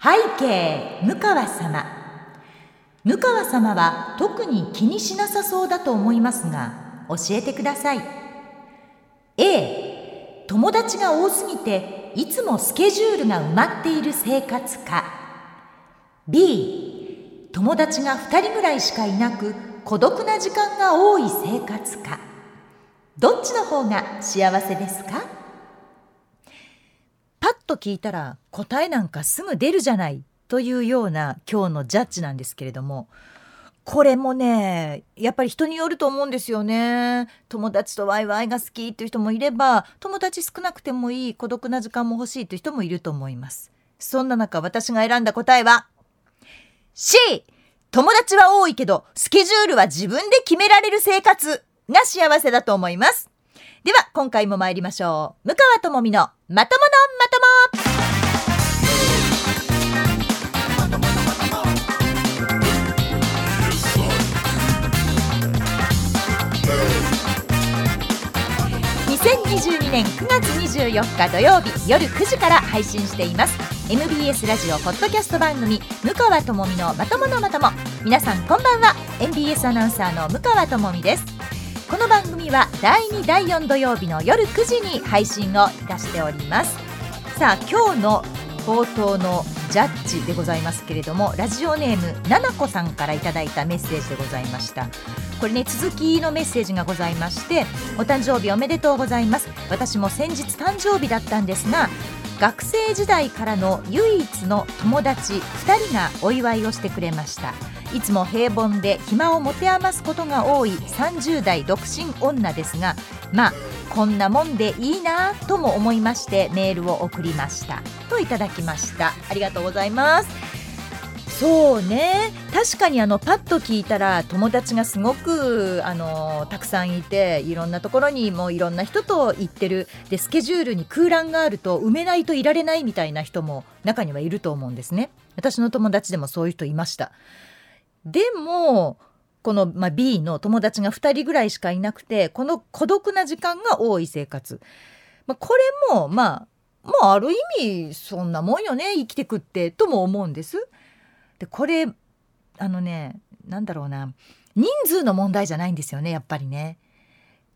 背景向川様。向川様は特に気にしなさそうだと思いますが教えてください。A 友達が多すぎていつもスケジュールが埋まっている生活か。B 友達が2人ぐらいしかいなく孤独な時間が多い生活か。どっちの方が幸せですか？と聞いたら答えなんかすぐ出るじゃないというような今日のジャッジなんですけれどもこれもねやっぱり人によると思うんですよね。友達とワイワイが好きっていう人もいれば友達少なくてもいい孤独な時間も欲しいという人もいると思います。そんな中私が選んだ答えは C 友達は多いけどスケジュールは自分で決められる生活が幸せだと思います。では今回も参りましょう。向川智美のまとものまとも。2022年9月24日土曜日夜9時から配信しています。MBS ラジオポッドキャスト番組向川智美のまとものまとも。皆さんこんばんは。MBS アナウンサーの向川智美です。この番組は第2第4土曜日の夜9時に配信をいたしております。さあ今日の冒頭のジャッジでございますけれどもラジオネームななこさんからいただいたメッセージでございました。これね続きのメッセージがございましてお誕生日おめでとうございます。私も先日誕生日だったんですが学生時代からの唯一の友達2人がお祝いをしてくれました。いつも平凡で暇を持て余すことが多い30代独身女ですがまあこんなもんでいいなとも思いましてメールを送りました。といただきました。ありがとうございます。そうね。確かにあのパッと聞いたら友達がすごくあのたくさんいていろんなところにもいろんな人と行ってる。でスケジュールに空欄があると埋めないといられないみたいな人も中にはいると思うんですね。私の友達でもそういう人いました。でもこの、まあ、B の友達が2人ぐらいしかいなくてこの孤独な時間が多い生活、まあ、これもまあまあある意味そんなもんよね生きてくってとも思うんです。でこれあのねなんだろうな人数の問題じゃないんですよねやっぱりね。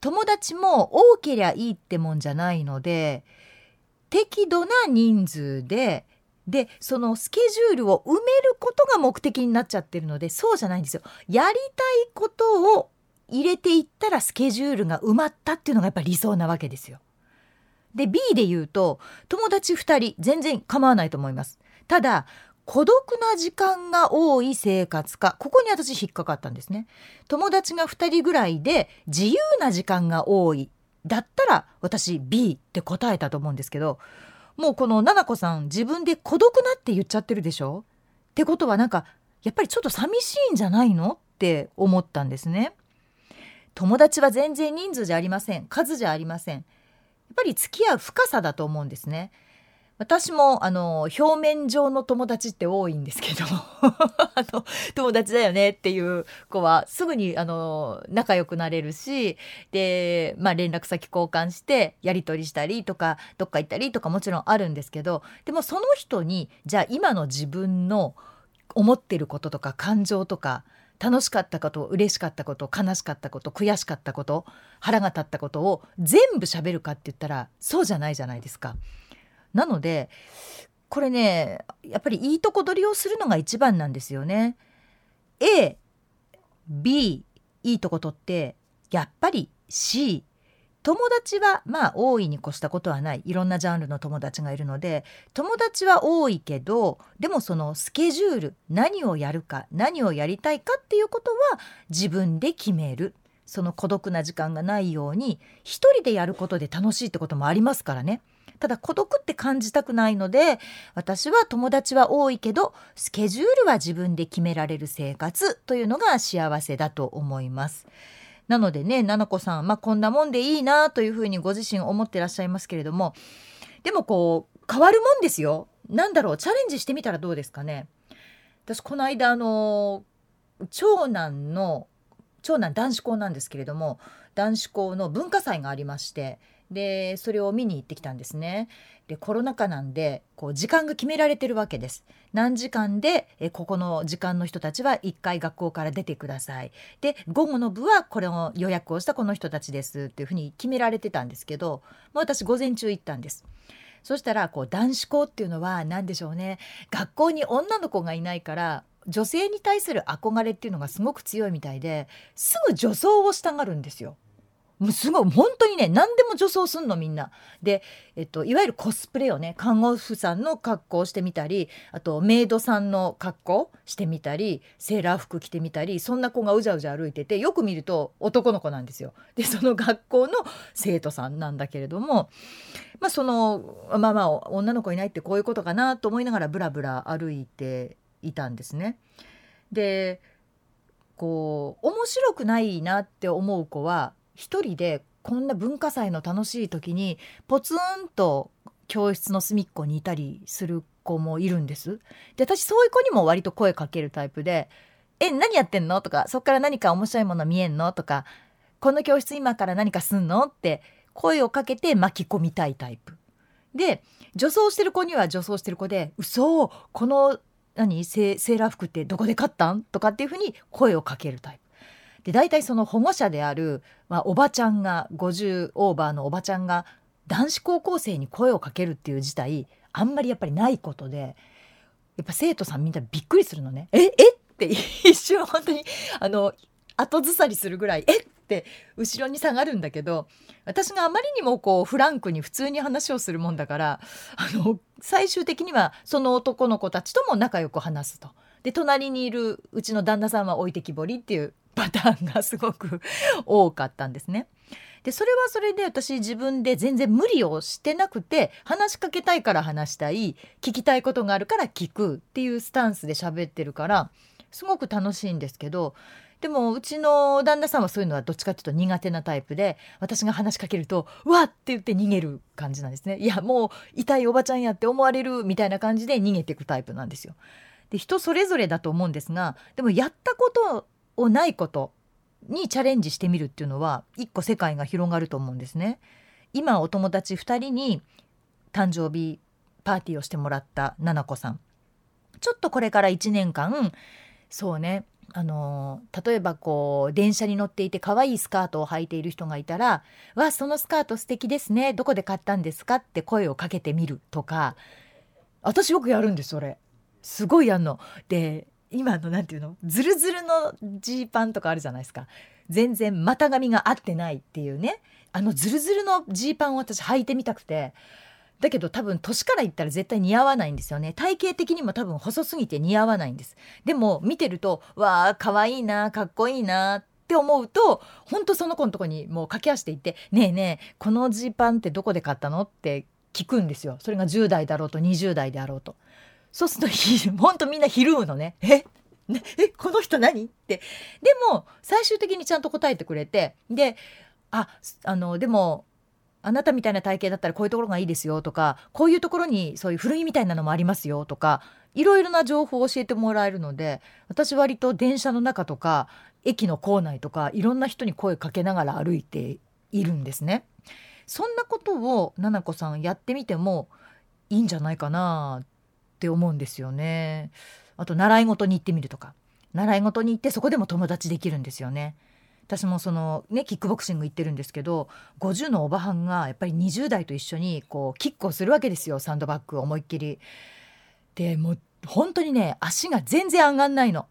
友達も多けりゃいいってもんじゃないので適度な人数ででそのスケジュールを埋めることが目的になっちゃってるのでそうじゃないんですよ。やりたいことを入れていったらスケジュールが埋まったっていうのがやっぱり理想なわけですよ。で B で言うと友達2人全然構わないと思います。ただ孤独な時間が多い生活かここに私引っかかったんですね。友達が2人ぐらいで自由な時間が多いだったら私 B って答えたと思うんですけどもうこのななこさん自分で孤独なって言っちゃってるでしょ？ってことはなんかやっぱりちょっと寂しいんじゃないの？って思ったんですね。友達は全然人数じゃありません。数じゃありません。やっぱり付き合う深さだと思うんですね。私もあの表面上の友達って多いんですけど あの友達だよねっていう子はすぐにあの仲良くなれるしで、まあ、連絡先交換してやり取りしたりとかどっか行ったりとかもちろんあるんですけどでもその人にじゃあ今の自分の思ってることとか感情とか楽しかったこと嬉しかったこと悲しかったこと悔しかったこと腹が立ったことを全部喋るかって言ったらそうじゃないじゃないですか。なのでこれねやっぱりいいとこ取りをするのが一番なんですよね。A、B いいとこ取ってやっぱり C 友達はまあ大いに越したことはないいろんなジャンルの友達がいるので友達は多いけどでもそのスケジュール何をやるか何をやりたいかっていうことは自分で決めるその孤独な時間がないように一人でやることで楽しいってこともありますからね。ただ孤独って感じたくないので私は友達は多いけどスケジュールは自分で決められる生活というのが幸せだと思います。なのでね、ななこさん、まあ、こんなもんでいいなというふうにご自身思ってらっしゃいますけれども、でもこう、変わるもんですよ。なんだろう、チャレンジしてみたらどうですかね。私、この間、あの、長男の、長男男子校なんですけれども、男子校の文化祭がありまして、でそれを見に行ってきたんですね。でコロナ禍なんでこう時間が決められてるわけです。何時間でえここの時間の人たちは1回学校から出てください。で午後の部はこれを予約をしたこの人たちですっていうふうに決められてたんですけど、まあ、私午前中行ったんです。そしたらこう男子校っていうのは何でしょうね学校に女の子がいないから女性に対する憧れっていうのがすごく強いみたいですぐ女装をしたがるんですよ。もうすごい本当にね何でも女装すんのみんな。で、えっと、いわゆるコスプレをね看護婦さんの格好をしてみたりあとメイドさんの格好してみたりセーラー服着てみたりそんな子がうじゃうじゃ歩いててよく見ると男の子なんですよ。でその学校の生徒さんなんだけれどもまあそのまあまあ女の子いないってこういうことかなと思いながらブラブラ歩いていたんですね。でこう面白くないなって思う子は一人でこんな文化祭の楽しい時にポツンと教室の隅っこにいたりする子もいるんです。で私そういう子にも割と声かけるタイプで「え何やってんの?」とか「そっから何か面白いもの見えんの?」とか「この教室今から何かすんの?」って声をかけて巻き込みたいタイプ。で女装してる子には女装してる子で「嘘この何？セーラー服ってどこで買ったん?」とかっていうふうに声をかけるタイプ。で大体その保護者である、まあ、おばちゃんが50オーバーのおばちゃんが男子高校生に声をかけるっていう事態あんまりやっぱりないことでやっぱ生徒さんみんなびっくりするのね。ええって一瞬本当にあの後ずさりするぐらい「えっ!」て後ろに下がるんだけど私があまりにもこうフランクに普通に話をするもんだからあの最終的にはその男の子たちとも仲良く話すと。で隣にいるうちの旦那さんは置いてきぼりっていうパターンがすごく多かったんですね。でそれはそれで私自分で全然無理をしてなくて話しかけたいから話したい聞きたいことがあるから聞くっていうスタンスで喋ってるからすごく楽しいんですけどでもうちの旦那さんはそういうのはどっちかっていうと苦手なタイプで私が話しかけると「うわっ!」って言って逃げる感じなんですね。いやもう痛いおばちゃんやって思われるみたいな感じで逃げていくタイプなんですよ。で人それぞれだと思うんですがでもやったことをないことにチャレンジしてみるっていうのは一個世界が広がると思うんですね。今お友達2人に誕生日パーティーをしてもらった奈々子さんちょっとこれから1年間そうねあの例えばこう電車に乗っていて可愛いスカートを履いている人がいたら「わそのスカート素敵ですねどこで買ったんですか?」って声をかけてみるとか私よくやるんですそれすごいやんの。で今の何て言うの？ズルズルのジーパンとかあるじゃないですか。全然股上が合ってないっていうね。あのズルズルのジーパンを私履いてみたくて。だけど多分年から言ったら絶対似合わないんですよね。体型的にも多分細すぎて似合わないんです。でも見てるとわあ可愛いなかっこいいなって思うと本当その子のとこにもう駆け足で行って「ねえねえこのジーパンってどこで買ったの?」って聞くんですよ。それが10代だろうと20代であろうと。そうするとほんとみんなひるむのね。え？ね、え？この人何？って。でも最終的にちゃんと答えてくれて。でああのでもあなたみたいな体型だったらこういうところがいいですよとかこういうところにそういう古着みたいなのもありますよとかいろいろな情報を教えてもらえるので私割と電車の中とか駅の構内とかいろんな人に声かけながら歩いているんですね。そんなことをななこさんやってみてもいいんじゃないかなっって思うんですよね。あと習い事に行ってみるとか習い事に行ってそこでも友達できるんですよね。私もそのねキックボクシング行ってるんですけど50のおばはんがやっぱり20代と一緒にこうキックをするわけですよサンドバッグ思いっきり。でもう本当にね足が全然上がんないの。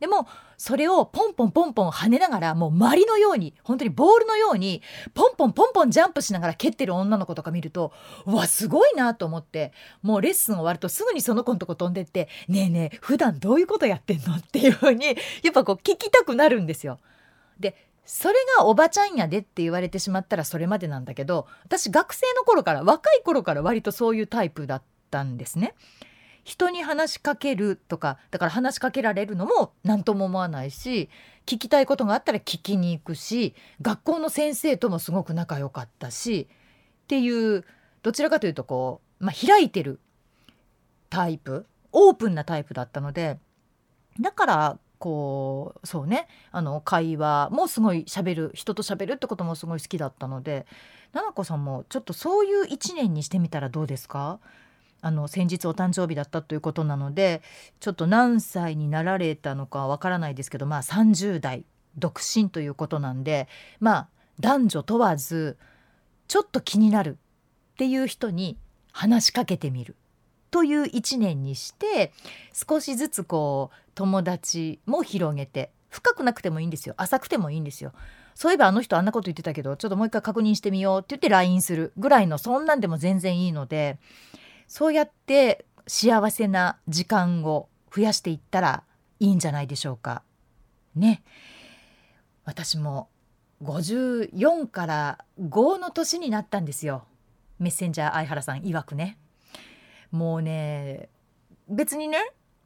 でもそれをポンポンポンポン跳ねながらもうまりのように本当にボールのようにポンポンポンポンジャンプしながら蹴ってる女の子とか見るとうわすごいなと思ってもうレッスン終わるとすぐにその子のとこ飛んでって「ねえねえ普段どういうことやってんの?」っていうふうにやっぱこう聞きたくなるんですよ。でそれがおばちゃんやでって言われてしまったらそれまでなんだけど私学生の頃から若い頃から割とそういうタイプだったんですね。人に話しかけるとかだから話しかけられるのも何とも思わないし聞きたいことがあったら聞きに行くし学校の先生ともすごく仲良かったしっていうどちらかというとこう、まあ、開いてるタイプオープンなタイプだったのでだからこうそうねあの会話もすごい喋る人と喋るってこともすごい好きだったので奈々子さんもちょっとそういう一年にしてみたらどうですか？あの先日お誕生日だったということなのでちょっと何歳になられたのかわからないですけどまあ30代独身ということなんでまあ男女問わずちょっと気になるっていう人に話しかけてみるという一年にして少しずつこう友達も広げて深くなくてもいいんですよ浅くてもいいんですよ。そういえばあの人あんなこと言ってたけどちょっともう一回確認してみようって言って LINE するぐらいのそんなんでも全然いいのでそうやって幸せな時間を増やしていったらいいんじゃないでしょうか。ね。私も54から5の年になったんですよ。メッセンジャー相原さん曰くね。もうね別にね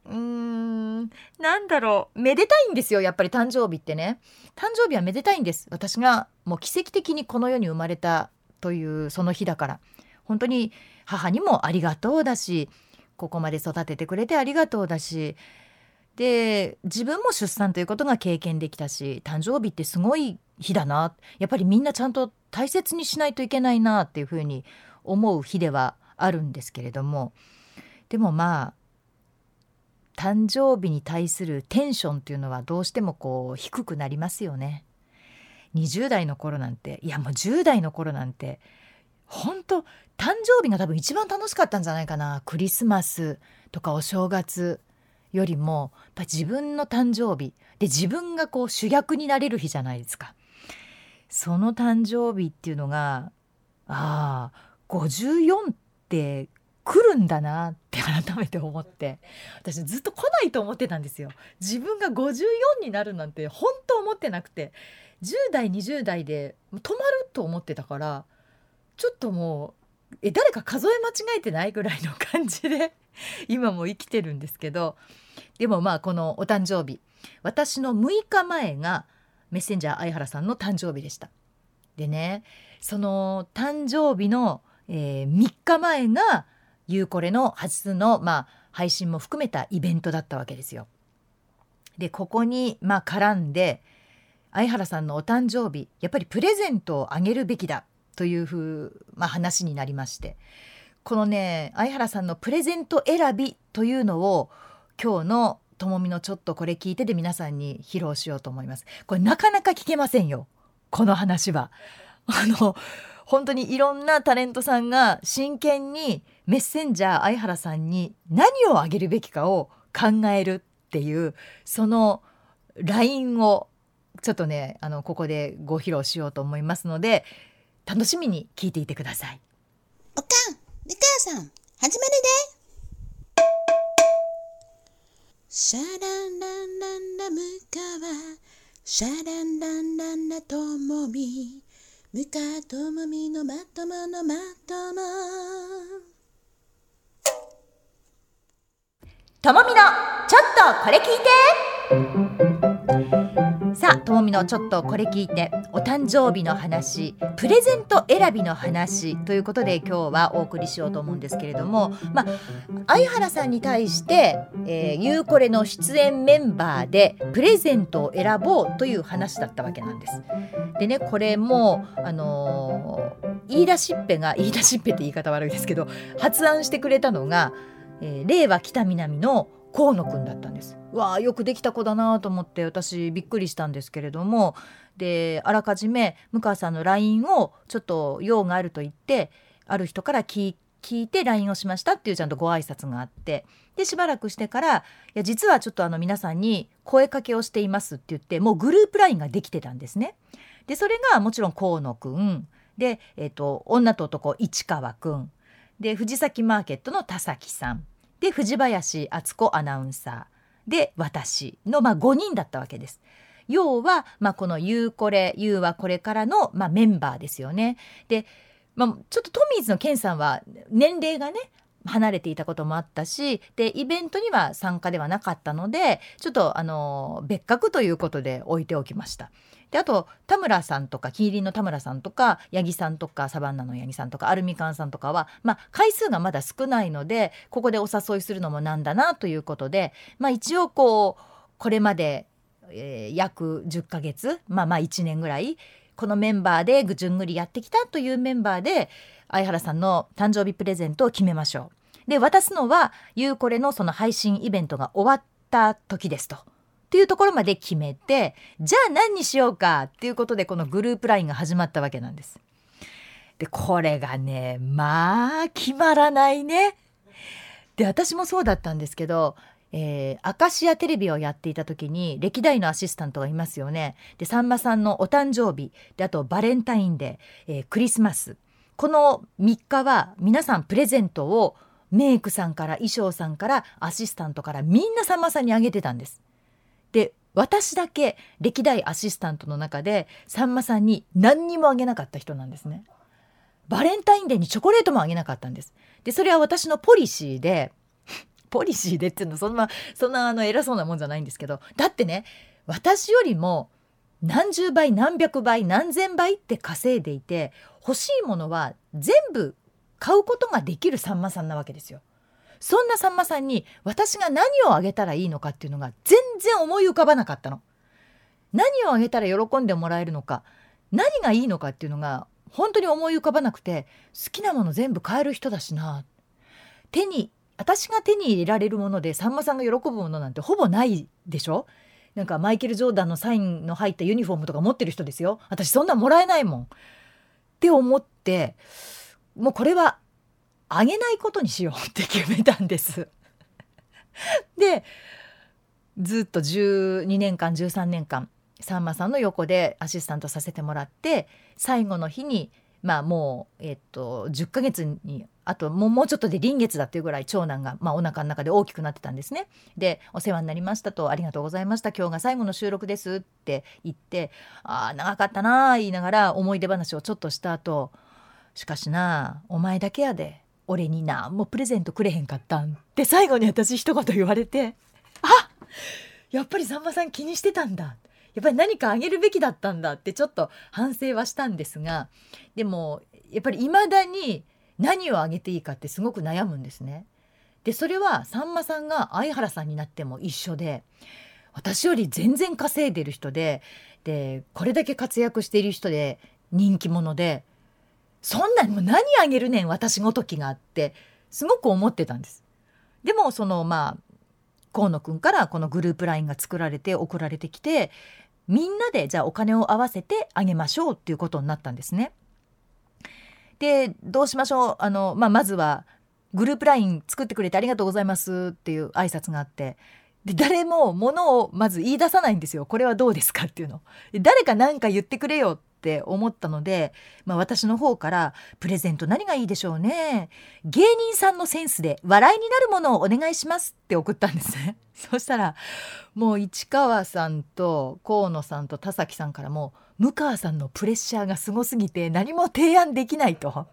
うーんなんだろうめでたいんですよやっぱり誕生日ってね誕生日はめでたいんです私がもう奇跡的にこの世に生まれたというその日だから本当に母にもありがとうだしここまで育ててくれてありがとうだし。で自分も出産ということが経験できたし誕生日ってすごい日だな。やっぱりみんなちゃんと大切にしないといけないなっていうふうに思う日ではあるんですけれども。でもまあ誕生日に対するテンションっていうのはどうしてもこう低くなりますよね。20代の頃なんていやもう10代の頃なんて本当誕生日が多分一番楽しかったんじゃないかな。クリスマスとかお正月よりもやっぱ自分の誕生日。で自分がこう主役になれる日じゃないですか。その誕生日っていうのがああ54って来るんだなって改めて思って。私ずっと来ないと思ってたんですよ。自分が54になるなんて本当思ってなくて。10代20代で止まると思ってたからちょっともうえ誰か数え間違えてないぐらいの感じで 今も生きてるんですけどでもまあこのお誕生日私の6日前がメッセンジャー相原さんの誕生日でした。でねその誕生日の、えー、3日前がゆうこれの初の、まあ、配信も含めたイベントだったわけですよ。でここに、まあ、絡んで相原さんのお誕生日やっぱりプレゼントをあげるべきだというふう、まあ、話になりましてこのね相原さんのプレゼント選びというのを今日のともみのちょっとこれ聞いてで皆さんに披露しようと思います。これなかなか聞けませんよ。この話は。あの、本当にいろんなタレントさんが真剣にメッセンジャー相原さんに何をあげるべきかを考えるっていうその LINE をちょっとねあのここでご披露しようと思いますので楽しみに聞いていてくださいおかん、みかさん、始まるで。シャランランランラムカワ、シャランランランラともみ、ムカともみのまとものまとも。ともみのちょっとこれ聞いてあともみのちょっとこれ聞いてお誕生日の話プレゼント選びの話ということで今日はお送りしようと思うんですけれどもまあ相原さんに対して「えー、ゆうこれ」の出演メンバーでプレゼントを選ぼうという話だったわけなんです。でねこれもあのー、言い出しっぺが 言い出しっぺって言い方悪いですけど発案してくれたのが、えー、令和北南の河野くんだったんです。わあよくできた子だなと思って私びっくりしたんですけれども。であらかじめ向川さんの LINE をちょっと用があると言ってある人から聞いて LINE をしましたっていうちゃんとご挨拶があって。でしばらくしてから「いや実はちょっとあの皆さんに声かけをしています」って言ってもうグループ LINE ができてたんですね。でそれがもちろん河野くん。で、えーと、女と男市川くん。で藤崎マーケットの田崎さん。で藤林敦子アナウンサーで私の、まあ、5人だったわけです。要は、まあ、この「ゆうこれ」「ゆうはこれからの」まあ、メンバーですよね。で、まあ、ちょっとトミーズのケンさんは年齢がね離れていたこともあったしでイベントには参加ではなかったのでちょっとあの別格ということで置いておきました。であと田村さんとかキリンの田村さんとか八木さんとかサバンナの八木さんとかアルミカンさんとかは、まあ、回数がまだ少ないのでここでお誘いするのもなんだなということで、まあ、一応こうこれまで、えー約10ヶ月まあまあ1年ぐらいこのメンバーでぐじゅんぐりやってきたというメンバーで相原さんの誕生日プレゼントを決めましょう。で渡すのはゆうこれのその配信イベントが終わった時ですと。っていうところまで決めてじゃあ何にしようかっていうことでこのグループ LINE が始まったわけなんです。でこれがねまあ決まらないね。で私もそうだったんですけどえー、アカシアテレビをやっていた時に歴代のアシスタントがいますよね。でさんまさんのお誕生日であとバレンタインデー、えークリスマスこの3日は皆さんプレゼントをメイクさんから衣装さんからアシスタントからみんなさんまさんにあげてたんです。で私だけ歴代アシスタントの中でさんまさんに何にもあげなかった人なんですね。バレンタインデーにチョコレートもあげなかったんです。でそれは私のポリシーでポリシーでっていうのそんなそんなあの偉そうなもんじゃないんですけどだってね私よりも何十倍何百倍何千倍って稼いでいて欲しいものは全部買うことができるさんまさんなわけですよ。そんなさんまさんに私が何をあげたらいいのかっていうのが全然思い浮かばなかったの。何をあげたら喜んでもらえるのか何がいいのかっていうのが本当に思い浮かばなくて好きなもの全部買える人だしな手に私が手に入れられるものでさんまさんが喜ぶものなんてほぼないでしょ？なんかマイケル・ジョーダンのサインの入ったユニフォームとか持ってる人ですよ私そんなもらえないもんって思ってもうこれはあげないことにしようって決めたんです。でずっと12年間13年間さんまさんの横でアシスタントさせてもらって最後の日にまあもう、えっと、10ヶ月にあともうもうちょっとで臨月だっていうぐらい長男が、まあ、お腹の中で大きくなってたんですね。で「お世話になりました」と「ありがとうございました今日が最後の収録です」って言って「ああ長かったな」言いながら思い出話をちょっとした後しかしなお前だけやで。俺に何もプレゼントくれへんかったん」って最後に私一言言われて。あやっぱりさんまさん気にしてたんだ。やっぱり何かあげるべきだったんだってちょっと反省はしたんですがでもやっぱり未だに何をあげていいかってすごく悩むんですね。でそれはさんまさんが相原さんになっても一緒で私より全然稼いでる人ででこれだけ活躍している人で人気者でそんなもう何あげるねん私ごときがってすごく思ってたんです。でもそのまあ河野くんからこのグループ LINE が作られて送られてきてみんなでじゃあお金を合わせてあげましょうっていうことになったんですね。でどうしましょう？あの、まあ、まずはグループ LINE 作ってくれてありがとうございますっていう挨拶があってで誰も物をまず言い出さないんですよこれはどうですかっていうの。誰か何か言ってくれよって思ったので、まあ、私の方から「プレゼント何がいいでしょうね芸人さんのセンスで笑いになるものをお願いします」って送ったんですね。そしたらもう市川さんと河野さんと田崎さんからも向川さんのプレッシャーがすごすぎて何も提案できないと。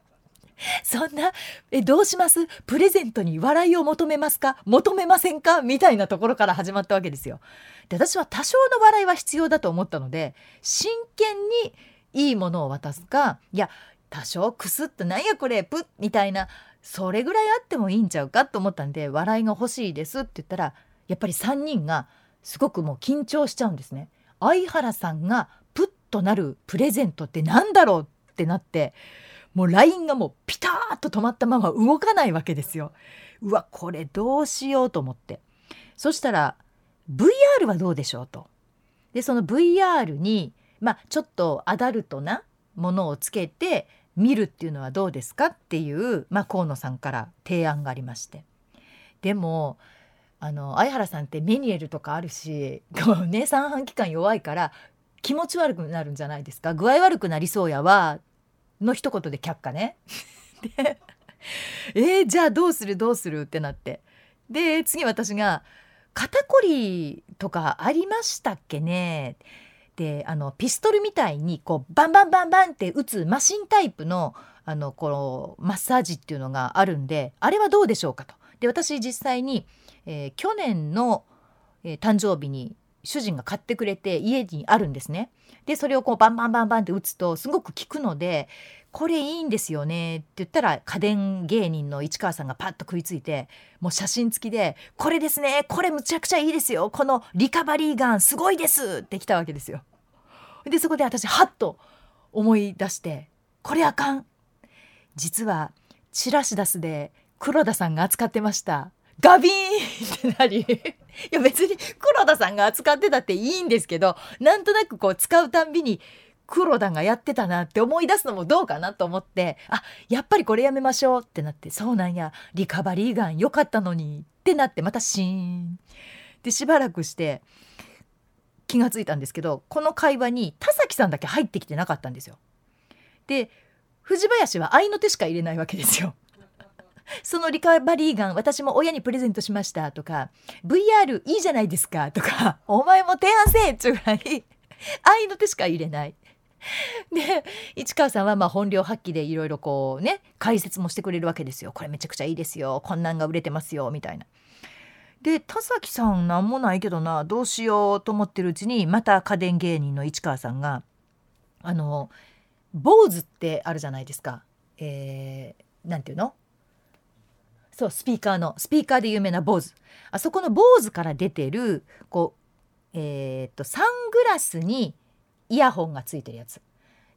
そんなえどうします？プレゼントに笑いを求めますか？求めませんか？みたいなところから始まったわけですよ。で私は多少の笑いは必要だと思ったので真剣にいいものを渡すかいや多少クスッとなんやこれプッみたいなそれぐらいあってもいいんちゃうかと思ったんで笑いが欲しいですって言ったらやっぱり3人がすごくもう緊張しちゃうんですね。相原さんがプッとなるプレゼントってなんだろうってなってもう LINE がもうピターッと止まったまま動かないわけですよ。うわこれどうしようと思ってそしたら VR はどうでしょうと。でその VR にまあちょっとアダルトなものをつけて見るっていうのはどうですかっていう、まあ、河野さんから提案がありまして。でもあの相原さんってメニエルとかあるし、ね、三半規管弱いから気持ち悪くなるんじゃないですか。具合悪くなりそうやわの一言で却下ね。でえー、じゃあどうする？どうする？ってなって。で次私が「肩こりとかありましたっけね?」であのピストルみたいにこうバンバンバンバンって打つマシンタイプのあのこのマッサージっていうのがあるんであれはどうでしょうかと。で私実際に、えー去年の、えー誕生日に主人が買ってくれて家にあるんですね。でそれをこうバンバンバンバンって打つとすごく効くのでこれいいんですよね。って言ったら家電芸人の市川さんがパッと食いついてもう写真付きで「これですね。これむちゃくちゃいいですよ。このリカバリーガンすごいです」って来たわけですよ。でそこで私ハッと思い出して「これあかん」実はチラシ出すで黒田さんが扱ってました。ガビーンってなりいや別に黒田さんが扱ってたっていいんですけどなんとなくこう使うたんびに黒田がやってたなって思い出すのもどうかなと思ってあやっぱりこれやめましょうってなってそうなんやリカバリーガン良かったのにってなってまたシーンでしばらくして気がついたんですけどこの会話に田崎さんだけ入ってきてなかったんですよ。で藤林は愛の手しか入れないわけですよ。そのリカバリーガン私も親にプレゼントしましたとか VR いいじゃないですかとかお前も提案せえっちゅうぐらい愛の手しか入れない で市川さんはまあ本領発揮でいろいろこうね解説もしてくれるわけですよこれめちゃくちゃいいですよこんなんが売れてますよみたいな。で田崎さんなんもないけどなどうしようと思ってるうちにまた家電芸人の市川さんがあの坊主ってあるじゃないですか。えー、ていうの？そうスピーカーのスピーカーで有名な坊主あそこの坊主から出てるこうえー、っとサングラスにイヤホンがついてるやつ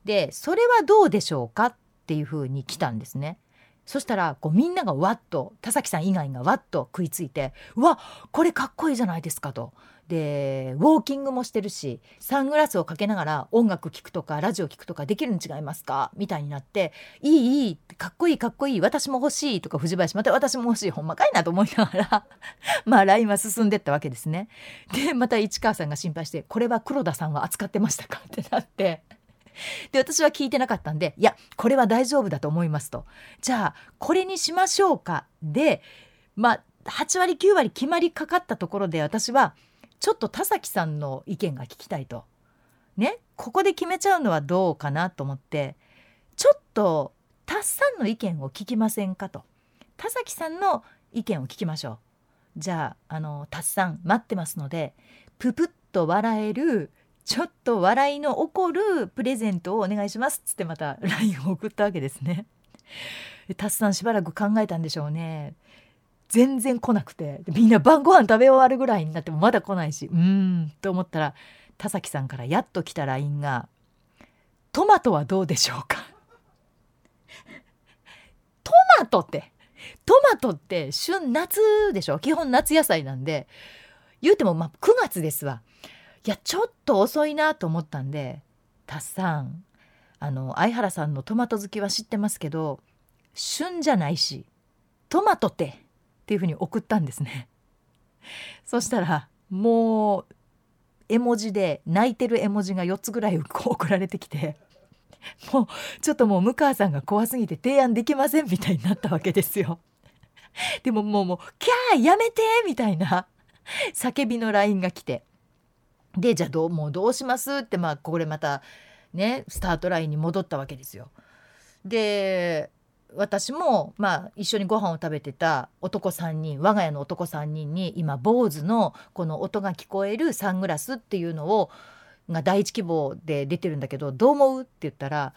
でそれはどうでしょうかっていう風に来たんですねそしたらこうみんながわっと田崎さん以外がわっと食いついて「うわこれかっこいいじゃないですか」と。でウォーキングもしてるしサングラスをかけながら音楽聴くとかラジオ聴くとかできるに違いますか？みたいになって「いいいいかっこいいかっこいい私も欲しい」とか藤林また私も欲しいほんまかいなと思いながら まあ LINE は進んでったわけですね。でまた市川さんが心配して「これは黒田さんは扱ってましたか?」ってなって。で私は聞いてなかったんで「いやこれは大丈夫だと思います」と「じゃあこれにしましょうか」でまあ8割9割決まりかかったところで私はちょっと田崎さんの意見が聞きたいと。ねここで決めちゃうのはどうかなと思ってちょっと田さんの意見を聞きませんかと田崎さんの意見を聞きましょうじゃああの田さん待ってますのでププッと笑えるちょっと笑いの起こるプレゼントをお願いしますっつってまた LINE を送ったわけですね。タスさんしばらく考えたんでしょうね。全然来なくてみんな晩ご飯食べ終わるぐらいになってもまだ来ないしうーんと思ったら田崎さんからやっと来た LINE が「トマトはどうでしょうか? 」トマトってトマトって旬夏でしょ？基本夏野菜なんで言うてもまあ9月ですわいやちょっと遅いなと思ったんで「タさんあの相原さんのトマト好きは知ってますけど旬じゃないしトマトって」っていうふうに送ったんですね。そしたらもう絵文字で泣いてる絵文字が4つぐらいこう送られてきてもうちょっともう向川さんが怖すぎて提案できませんみたいになったわけですよ。でももうもう「キャーやめて!」みたいな叫びの LINE が来てでじゃあどうもうどうしますってまあこれまたねスタートラインに戻ったわけですよ。で私もまあ一緒にご飯を食べてた男3人我が家の男3人に今坊主のこの音が聞こえるサングラスっていうのをが第一希望で出てるんだけどどう思うって言ったら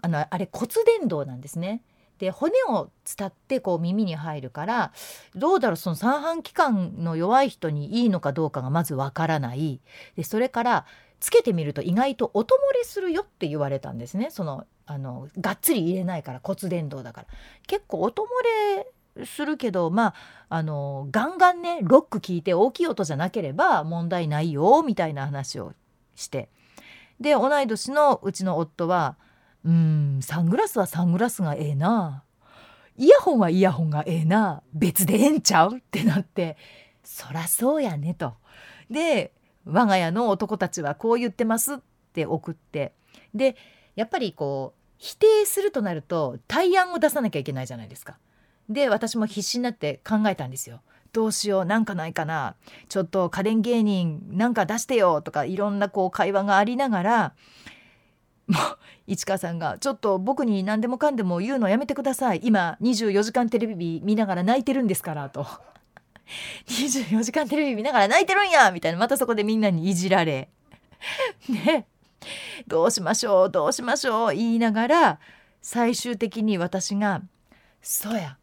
あのあれ骨伝導なんですね。で骨を伝ってこう耳に入るからどうだろうその三半規管の弱い人にいいのかどうかがまずわからない。でそれからつけてみると意外と音漏れするよって言われたんですね。そのあのがっつり入れないから骨伝導だから。結構音漏れするけどまああのガンガンねロック聞いて大きい音じゃなければ問題ないよみたいな話をして。で同い年のうちの夫はうんサングラスはサングラスがええなイヤホンはイヤホンがええな別でええんちゃう？ってなってそらそうやねと。で我が家の男たちはこう言ってますって送ってでやっぱりこう否定するとなると対案を出さなきゃいけないじゃないですか。で私も必死になって考えたんですよ。どうしようなんかないかなちょっと家電芸人なんか出してよとかいろんなこう会話がありながらもう市川さんが「ちょっと僕に何でもかんでも言うのやめてください。今24時間テレビ見ながら泣いてるんですから」と。24時間テレビ見ながら泣いてるんやみたいな。またそこでみんなにいじられ。ね。どうしましょうどうしましょう。言いながら最終的に私が「そうや。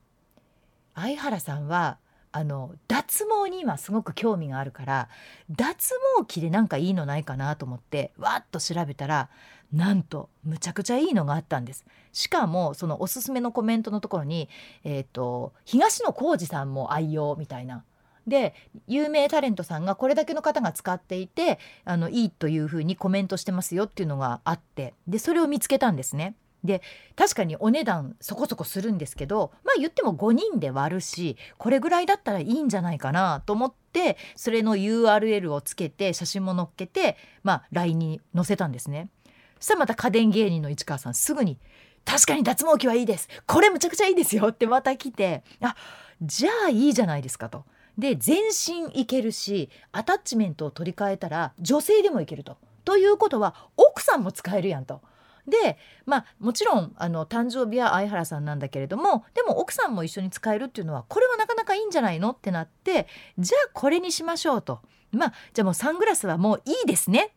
相原さんはあの脱毛に今すごく興味があるから脱毛器でなんかいいのないかなと思ってわっと調べたらなんとむちゃくちゃいいのがあったんですしかもそのおすすめのコメントのところに、えーと、東野幸治さんも愛用みたいなで有名タレントさんがこれだけの方が使っていてあのいいというふうにコメントしてますよっていうのがあってでそれを見つけたんですね。で確かにお値段そこそこするんですけどまあ言っても5人で割るしこれぐらいだったらいいんじゃないかなと思ってそれの URL をつけて写真も載っけて、まあ、LINE に載せたんですね。そしたらまた家電芸人の市川さんすぐに「確かに脱毛器はいいですこれむちゃくちゃいいですよ」ってまた来て「あじゃあいいじゃないですか」と。で全身いけるしアタッチメントを取り替えたら女性でもいけると。ということは奥さんも使えるやんと。でまあもちろんあの誕生日は相原さんなんだけれどもでも奥さんも一緒に使えるっていうのはこれはなかなかいいんじゃないの？ってなってじゃあこれにしましょうとまあじゃあもうサングラスはもういいですね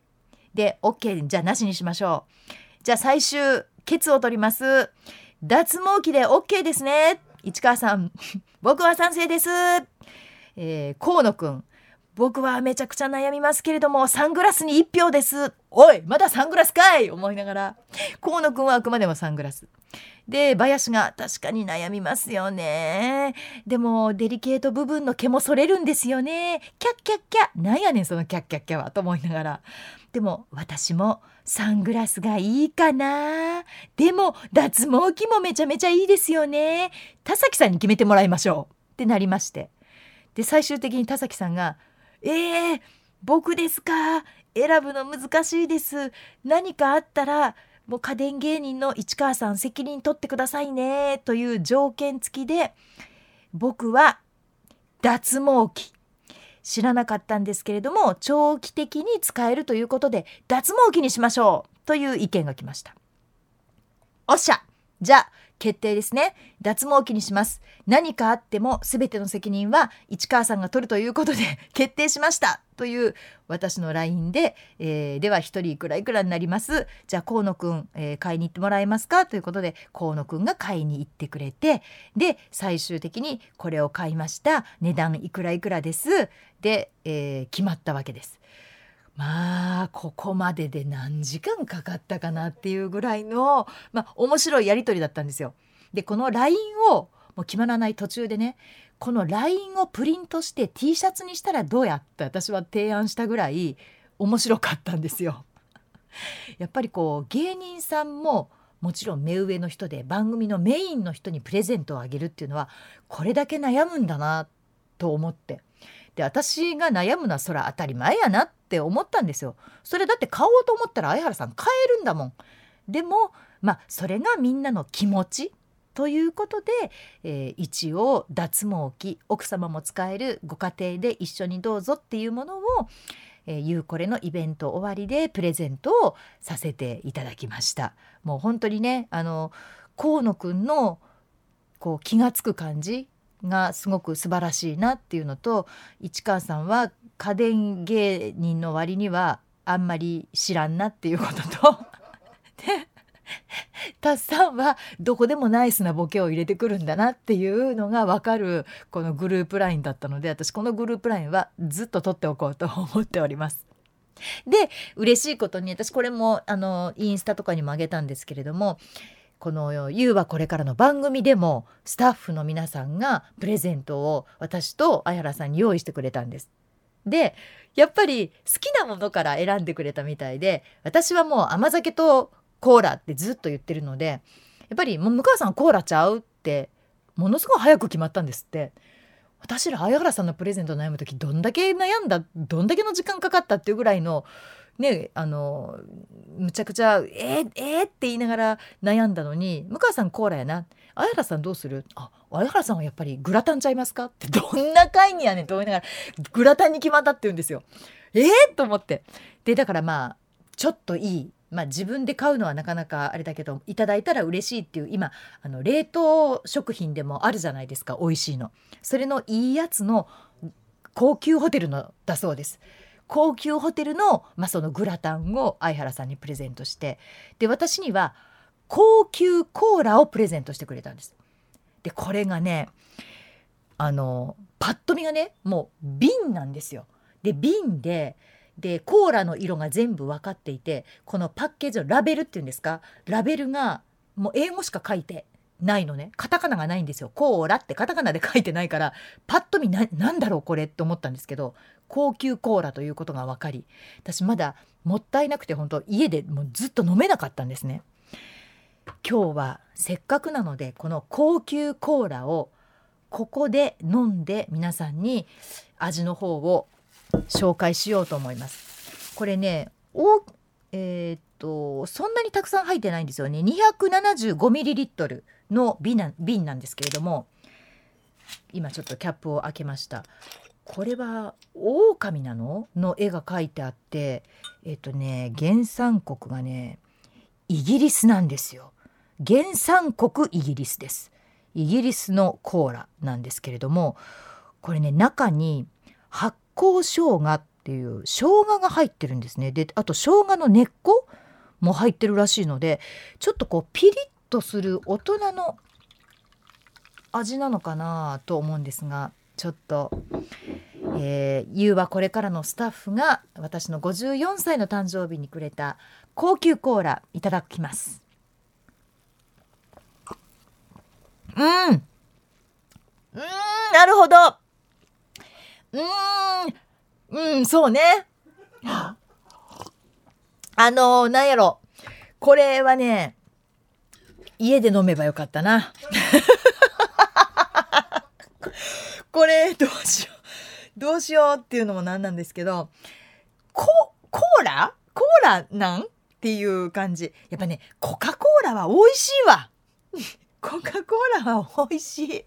で OK じゃあなしにしましょう。じゃあ最終ケツを取ります。脱毛器で OK ですね。市川さん。僕は賛成です。えー、河野くん。僕はめちゃくちゃ悩みますけれどもサングラスに1票です。おいまだサングラスかい！思いながら。河野くんはあくまでもサングラス。で林が確かに悩みますよね。でもデリケート部分の毛も剃れるんですよね。キャッキャッキャ。なんやねんそのキャッキャッキャは。と思いながら。でも私もサングラスがいいかな。でも脱毛器もめちゃめちゃいいですよね。田崎さんに決めてもらいましょう。ってなりまして。で最終的に田崎さんが「えー、僕ですか？選ぶの難しいです。何かあったらもう家電芸人の市川さん責任取ってくださいね。という条件付きで僕は脱毛器。知らなかったんですけれども長期的に使えるということで脱毛器にしましょうという意見が来ました。おっしゃ。じゃあ決定ですね。脱毛器にします。何かあっても全ての責任は市川さんが取るということで 決定しました。という私の LINE で、えー、では1人いくらいくらになります。じゃあ河野くん、えー、買いに行ってもらえますか？ということで河野くんが買いに行ってくれてで最終的にこれを買いました。値段いくらいくらです。で、えー、決まったわけです。まあここまでで何時間かかったかなっていうぐらいの、まあ、面白いやり取りだったんですよ。でこの LINE をもう決まらない途中でねこの LINE をプリントして T シャツにしたらどうやって私は提案したぐらい面白かったんですよ。やっぱりこう芸人さんももちろん目上の人で番組のメインの人にプレゼントをあげるっていうのはこれだけ悩むんだなと思ってで私が悩むのはそら当たり前やなって思ったんですよ。それだって買おうと思ったら相原さん買えるんだもん。でもまあそれがみんなの気持ちということで、えー、一応脱毛器奥様も使えるご家庭で一緒にどうぞっていうものを、えー、ゆうこれのイベント終わりでプレゼントをさせていただきました。もう本当にねあの河野くんのこう気が付く感じがすごく素晴らしいなっていうのと市川さんは家電芸人の割にはあんまり知らんなっていうことと でタッさんはどこでもナイスなボケを入れてくるんだなっていうのが分かるこのグループ LINE だったので私このグループ LINE はずっと取っておこうと思っております。で嬉しいことに私これもあのインスタとかにもあげたんですけれどもこの「ゆうはこれから」の番組でもスタッフの皆さんがプレゼントを私と相原さんに用意してくれたんです。でやっぱり好きなものから選んでくれたみたいで私はもう甘酒とコーラってずっと言ってるのでやっぱりもう向川さんコーラちゃうってものすごい早く決まったんですって。私ら相原さんのプレゼント悩む時どんだけ悩んだどんだけの時間かかったっていうぐらいのねあのむちゃくちゃ「えー、えー、って言いながら悩んだのに向川さんコーラやな。相原さんどうする？あ相原さんはやっぱりグラタンちゃいますか？ってどんな会議やねん。と思いながらグラタンに決まったって言うんですよ。えー、と思って。でだからまあちょっといい。まあ、自分で買うのはなかなかあれだけどいただいたら嬉しいっていう今あの冷凍食品でもあるじゃないですか美味しいの。それのいいやつの高級ホテルのだそうです。高級ホテルの,、まあそのグラタンを相原さんにプレゼントしてで私には高級コーラをプレゼントしてくれたんです。でこれがねあのパッと見がねもう瓶なんですよ。で瓶ででコーラの色が全部分かっていてこのパッケージのラベルっていうんですか？ラベルがもう英語しか書いてないのねカタカナがないんですよコーラってカタカナで書いてないからパッと見ななんだろうこれって思ったんですけど高級コーラということが分かり私まだもったいなくて本当家でもうずっと飲めなかったんですね。今日はせっかくなのでこの高級コーラをここで飲んで皆さんに味の方を紹介しようと思います。これねおえー、っとそんなにたくさん入ってないんですよね 275ml の瓶な瓶なんですけれども今ちょっとキャップを開けました。これは狼なの？の絵が描いてあってえっ、とね原産国がねイギリスなんですよ。原産国イギリスです。イギリスのコーラなんですけれどもこれね中に発酵生姜っていう生姜が入ってるんですね。であと生姜の根っこも入ってるらしいのでちょっとこうピリッとする大人の味なのかなと思うんですがちょっと、えー、ゆうはこれからのスタッフが私の54歳の誕生日にくれた高級コーラいただきます。うん。うんなるほど。うん。うんそうね。あのー、なんやろ。これはね家で飲めばよかったな。これどうしよう。どうしようっていうのもなんなんですけどココーラ？コーラなん？っていう感じ。やっぱねコカ・コーラは美味しいわ。コカ・コーラは美味しい。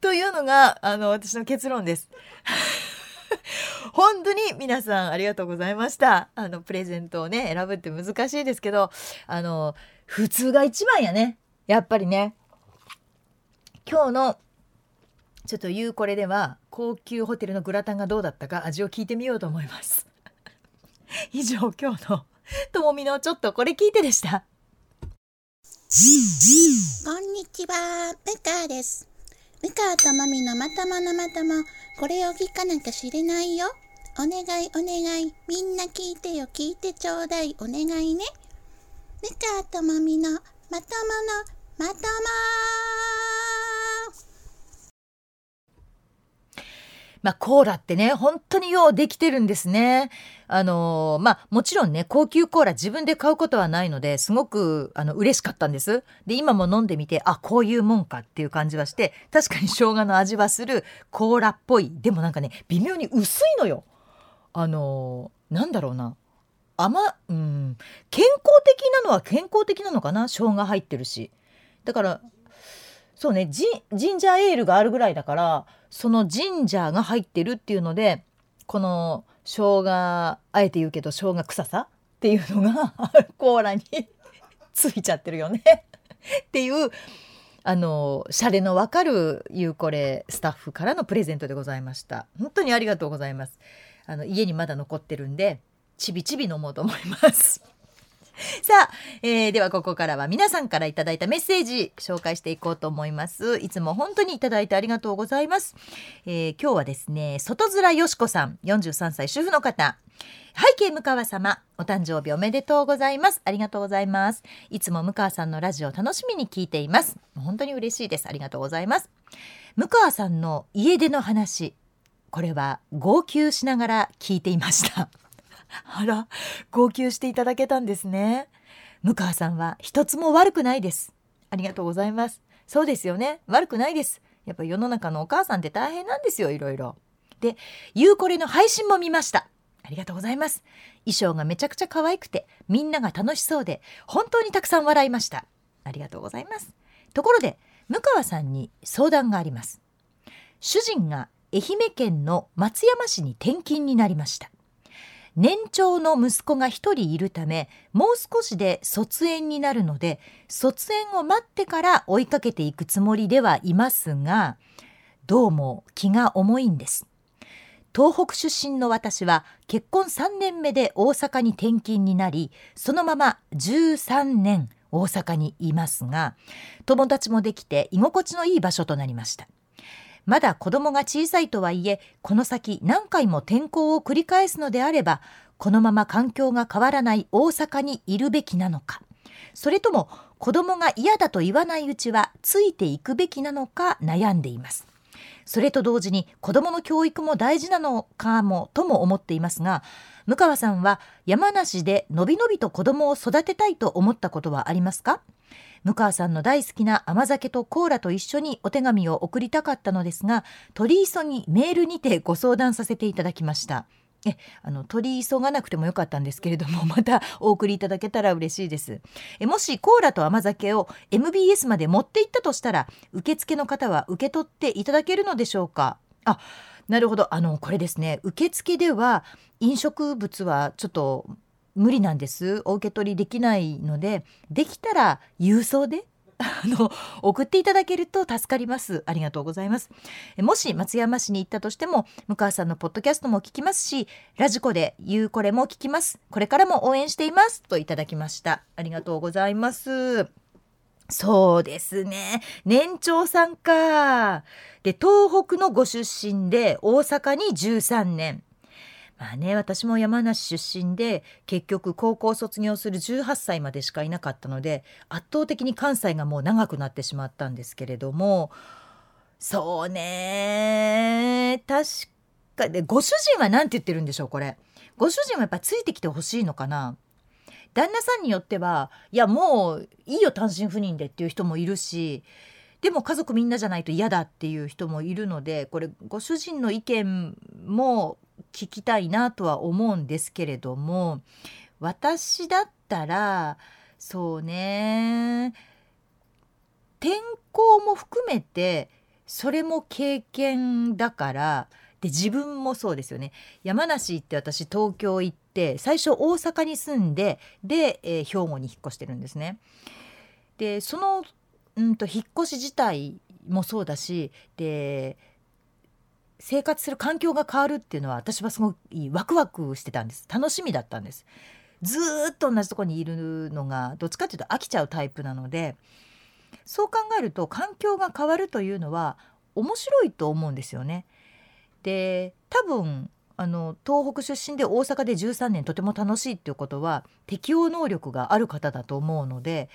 というのがあの私の結論です。本当に皆さんありがとうございました。あのプレゼントをね選ぶって難しいですけどあの普通が一番やねやっぱりね今日のちょっと言うこれでは高級ホテルのグラタンがどうだったか味を聞いてみようと思います 以上今日のともみのちょっとこれ聞いてでしたこんにちは、ムカです。ムカともみのまとものまとも、これを聞かなきゃ知れないよ。お願いお願い、みんな聞いてよ、聞いてちょうだい、お願いね。ムカともみのまとものまともまあ、コーラってね、本当にようできてるんですね。あのまあ、もちろんね、高級コーラ自分で買うことはないので、すごく、あの、嬉しかったんです。で、今も飲んでみて、あ、こういうもんかっていう感じはして、確かに生姜の味はするコーラっぽい。でもなんかね、微妙に薄いのよ。あのなんだろうな。甘、うん、健康的なのは健康的なのかな？生姜入ってるし。だから、そうねジジンジャーエールがあるぐらいだからそのジンジャーが入ってるっていうのでこの生姜あえて言うけど生姜臭さっていうのが コーラに ついちゃってるよね。っていうあのシャレのわかるゆうこれスタッフからのプレゼントでございました。本当にありがとうございます。あの家にまだ残ってるんでちびちび飲もうと思います。さあ、えー、ではここからは皆さんからいただいたメッセージ紹介していこうと思います。いつも本当にいただいてありがとうございます、えー、今日はですね外面よしこさん43歳主婦の方。背景向川様お誕生日おめでとうございます。ありがとうございます。いつも向川さんのラジオ楽しみに聞いています。本当に嬉しいです。ありがとうございます。向川さんの家出の話。これは号泣しながら聞いていました。あら、号泣していただけたんですね。向川さんは一つも悪くないです。ありがとうございます。そうですよね。悪くないです。やっぱ世の中のお母さんって大変なんですよ、いろいろ。で、ゆうこれの配信も見ました。ありがとうございます。衣装がめちゃくちゃ可愛くて、みんなが楽しそうで、本当にたくさん笑いました。ありがとうございます。ところで、向川さんに相談があります。主人が愛媛県の松山市に転勤になりました。年長の息子が一人いるためもう少しで卒園になるので卒園を待ってから追いかけていくつもりではいますがどうも気が重いんです。東北出身の私は結婚3年目で大阪に転勤になりそのまま13年大阪にいますが友達もできて居心地のいい場所となりました。まだ子供が小さいとはいえこの先何回も転校を繰り返すのであればこのまま環境が変わらない大阪にいるべきなのか。それとも子供が嫌だと言わないうちはついていくべきなのか悩んでいます。それと同時に子どもの教育も大事なのかもとも思っていますが向川さんは山梨でのびのびと子どもを育てたいと思ったことはありますか？向川さんの大好きな甘酒とコーラと一緒にお手紙を送りたかったのですが取り急ぎメールにてご相談させていただきました。えあの取り急がなくてもよかったんですけれども またお送りいただけたら嬉しいです。えもしコーラと甘酒を MBS まで持っていったとしたら受付の方は受け取っていただけるのでしょうか？あなるほど。あのこれですね。受付では飲食物はちょっと無理なんです。お受け取りできないのでできたら郵送で あの送っていただけると助かります。ありがとうございます。もし松山市に行ったとしても向川さんのポッドキャストも聞きますしラジコで言うこれも聞きます。これからも応援しています。といただきました。ありがとうございます。そうですね。年長さんか。で東北のご出身で大阪に13年。まあね、私も山梨出身で結局高校卒業する18歳までしかいなかったので圧倒的に関西がもう長くなってしまったんですけれどもそうね確かでご主人は何て言ってるんでしょうこれ。ご主人はやっぱついてきてほしいのかな。旦那さんによってはいやもういいよ単身赴任でっていう人もいるしでも家族みんなじゃないと嫌だっていう人もいるのでこれご主人の意見も聞きたいなとは思うんですけれども私だったらそうね天候も含めてそれも経験だからで自分もそうですよね山梨行って私東京行って最初大阪に住んでで、えー、兵庫に引っ越してるんですね。でその、うんと、引っ越し自体もそうだしで生活する環境が変わるっていうのは私はすごいワクワクしてたんです楽しみだったんですずっと同じとこにいるのがどっちかっていうと飽きちゃうタイプなのでそう考えると環境が変わるというのは面白いと思うんですよね。で多分あの東北出身で大阪で13年とても楽しいっていうことは適応能力がある方だと思うので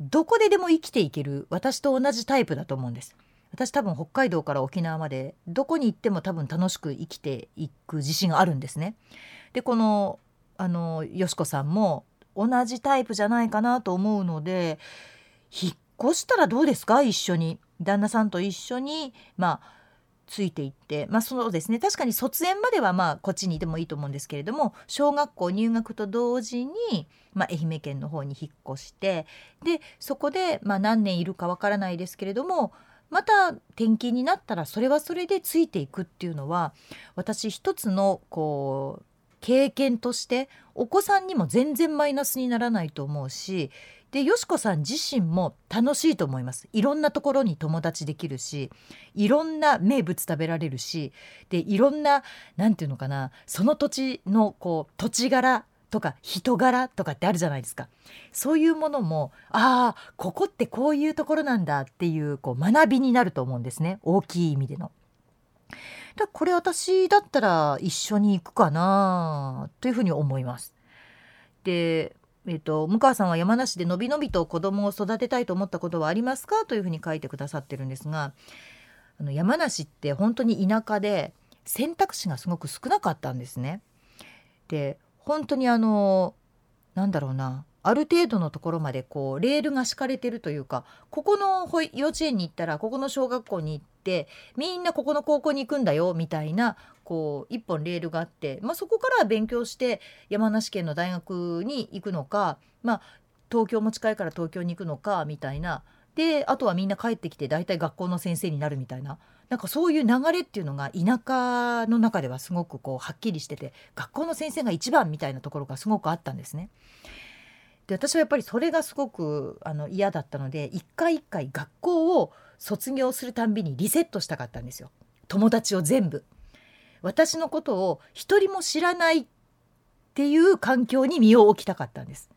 どこででも生きていける私と同じタイプだと思うんです。私多分北海道から沖縄までどこに行っても多分楽しく生きていく自信があるんですね。でこのあのよしこさんも同じタイプじゃないかなと思うので引っ越したらどうですか？一緒に旦那さんと一緒にまあついていってまあそうですね。確かに卒園まではまあこっちにいてもいいと思うんですけれども小学校入学と同時に、まあ、愛媛県の方に引っ越してでそこで、まあ、何年いるかわからないですけれどもまた転勤になったらそれはそれでついていくっていうのは私一つのこう経験としてお子さんにも全然マイナスにならないと思うしでよしこさん自身も楽しいと思います。いろんなところに友達できるしいろんな名物食べられるしでいろんな何て言うのかなその土地のこう土地柄とか人柄とかってあるじゃないですか。そういうものもああここってこういうところなんだっていうこう学びになると思うんですね。大きい意味での。だこれ私だったら一緒に行くかなというふうに思います。でえーと、向川さんは山梨でのびのびと子供を育てたいと思ったことはありますかというふうに書いてくださってるんですがあの山梨って本当に田舎で選択肢がすごく少なかったんですね。で本当にあのなんだろうなある程度のところまでこうレールが敷かれてるというかここの幼稚園に行ったらここの小学校に行ってみんなここの高校に行くんだよみたいなこう一本レールがあって、まあ、そこから勉強して山梨県の大学に行くのか、まあ、東京も近いから東京に行くのかみたいなであとはみんな帰ってきて大体学校の先生になるみたいななんかそういう流れっていうのが田舎の中ではすごくこうはっきりしてて学校の先生が一番みたいなところがすごくあったんですね。で私はやっぱりそれがすごくあの嫌だったので一回一回学校を卒業するたんびにリセットしたかったんですよ友達を全部。私のことを一人も知らないっていう環境に身を置きたかったんです。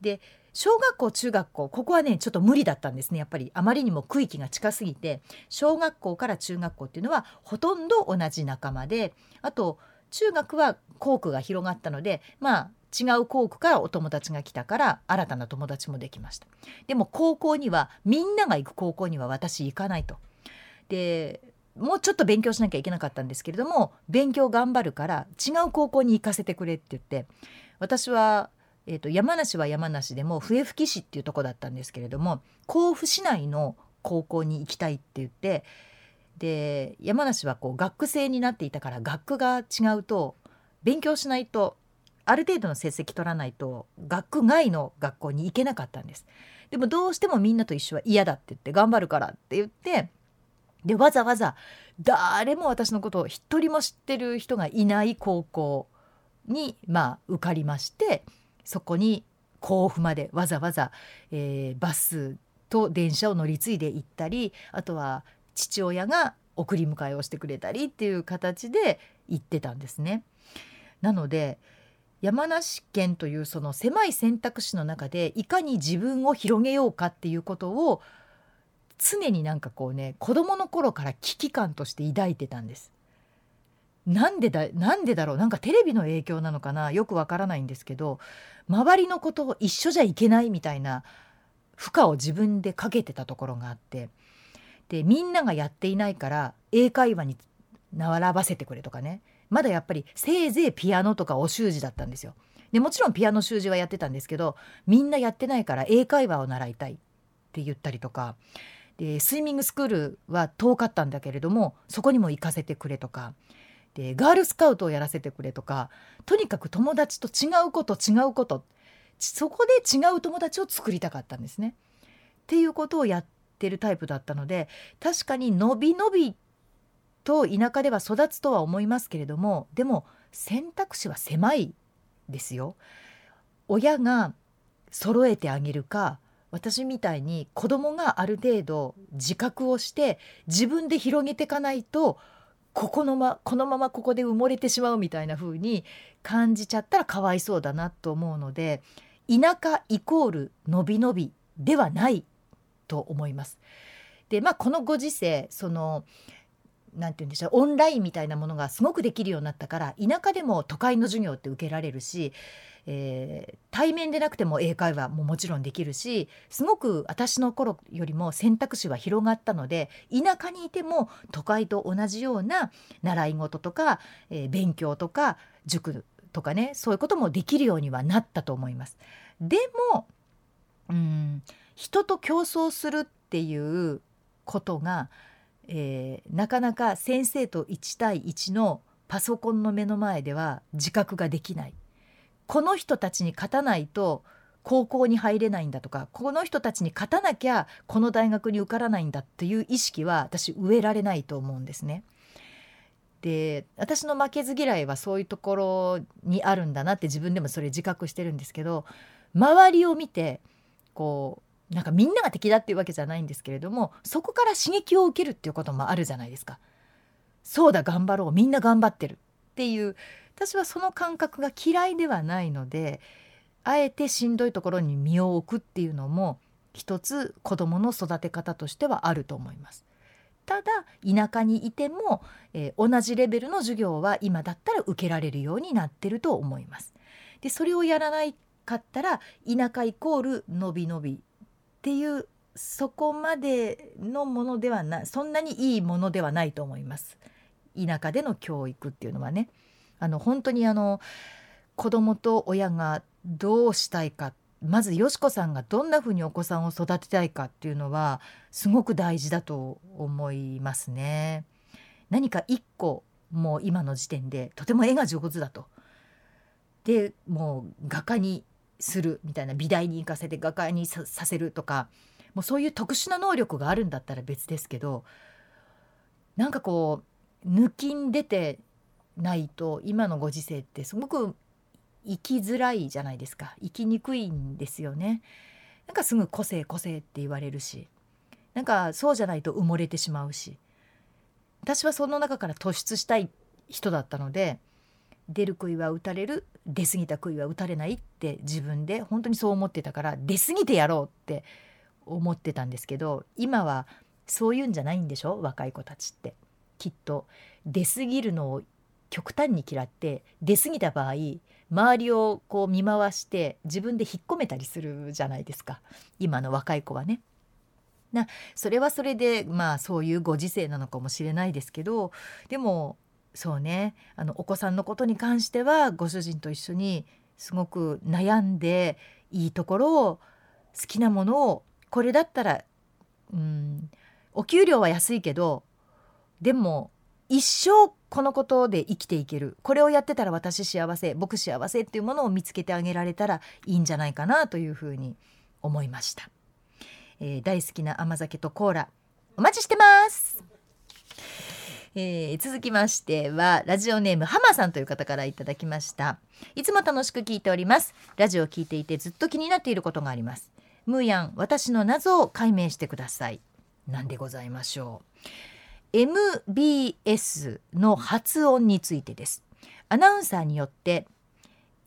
で小学校中学校ここはねちょっと無理だったんですねやっぱりあまりにも区域が近すぎて小学校から中学校っていうのはほとんど同じ仲間であと中学は校区が広がったのでまあ違う校区からお友達が来たから新たな友達もできました。でも高校にはみんなが行く高校には私行かないと。でもうちょっと勉強しなきゃいけなかったんですけれども勉強頑張るから違う高校に行かせてくれって言って私はえーと、山梨は山梨でも笛吹市っていうとこだったんですけれども甲府市内の高校に行きたいって言ってで山梨はこう学区制になっていたから学区が違うと勉強しないとある程度の成績取らないと学区外の学校に行けなかったんです。でもどうしてもみんなと一緒は嫌だって言って頑張るからって言ってでわざわざ誰も私のことを一人も知ってる人がいない高校にまあ受かりましてそこに甲府までわざわざ、えー、バスと電車を乗り継いで行ったりあとは父親が送り迎えをしてくれたりっていう形で行ってたんですね。なので山梨県というその狭い選択肢の中でいかに自分を広げようかっていうことを常になんかこうね子供の頃から危機感として抱いてたんです。なんでだなんでだろう？なんかテレビの影響なのかな？よくわからないんですけど周りのことを一緒じゃいけないみたいな負荷を自分でかけてたところがあってでみんながやっていないから英会話に並ばせてくれとかね。まだやっぱりせいぜいピアノとかお習字だったんですよ。でもちろんピアノ習字はやってたんですけどみんなやってないから英会話を習いたいって言ったりとかでスイミングスクールは遠かったんだけれどもそこにも行かせてくれとかでガールスカウトをやらせてくれとかとにかく友達と違うこと違うことそこで違う友達を作りたかったんですね。っていうことをやってるタイプだったので確かにのびのびと田舎では育つとは思いますけれどもでも選択肢は狭いですよ。親が揃えてあげるか私みたいに子供がある程度自覚をして自分で広げていかないとここのまこのままここで埋もれてしまうみたいな風に感じちゃったらかわいそうだなと思うので田舎イコールのびのびではないと思います。でまあこのご時世その何て言うんでしょうオンラインみたいなものがすごくできるようになったから田舎でも都会の授業って受けられるしえー、対面でなくても英会話ももちろんできるしすごく私の頃よりも選択肢は広がったので田舎にいても都会と同じような習い事とか、えー、勉強とか塾とかねそういうこともできるようにはなったと思います。でもうん人と競争するっていうことが、えー、なかなか先生と1対1のパソコンの目の前では自覚ができないこの人たちに勝たないと高校に入れないんだとかこの人たちに勝たなきゃこの大学に受からないんだっていう意識は私植えられないと思うんですね。で私の負けず嫌いはそういうところにあるんだなって自分でもそれ自覚してるんですけど周りを見てこうなんかみんなが敵だっていうわけじゃないんですけれどもそこから刺激を受けるっていうこともあるじゃないですか。そうだ頑張ろうみんな頑張ってるっていう私はその感覚が嫌いではないのであえてしんどいところに身を置くっていうのも一つ子どもの育て方としてはあると思います。ただ田舎にいても、えー、同じレベルの授業は今だったら受けられるようになってると思います。でそれをやらないかったら田舎イコールのびのびっていうそこまでのものではないそんなにいいものではないと思います。田舎での教育っていうのはね。あの本当にあの子供と親がどうしたいかまずよしこさんがどんなふうにお子さんを育てたいかっていうのはすごく大事だと思いますね。何か一個もう今の時点でとても絵が上手だと。でもう画家にするみたいな美大に行かせて画家にさせるとかもうそういう特殊な能力があるんだったら別ですけどなんかこう抜きん出てないと今のご時世ってすごく生きづらいじゃないですか。生きにくいんですよね。なんかすぐ個性個性って言われるしなんかそうじゃないと埋もれてしまうし私はその中から突出したい人だったので出る杭は打たれる出過ぎた杭は打たれないって自分で本当にそう思ってたから出過ぎてやろうって思ってたんですけど今はそういうんじゃないんでしょ？若い子たちって。きっと出過ぎるのを極端に嫌って出過ぎた場合周りをこう見回して自分で引っ込めたりするじゃないですか。今の若い子はね。なそれはそれでまあそういうご時世なのかもしれないですけどでもそうね。あのお子さんのことに関してはご主人と一緒にすごく悩んでいいところを好きなものをこれだったらうんお給料は安いけどでも一生このことで生きていける。これをやってたら私幸せ僕幸せっていうものを見つけてあげられたらいいんじゃないかなというふうに思いました、えー、大好きな甘酒とコーラお待ちしてます。えー、続きましてはラジオネームハマさんという方からいただきました。いつも楽しく聞いております。ラジオを聞いていてずっと気になっていることがあります。ムーヤン私の謎を解明してください。何でございましょう。MBS の発音についてです。アナウンサーによって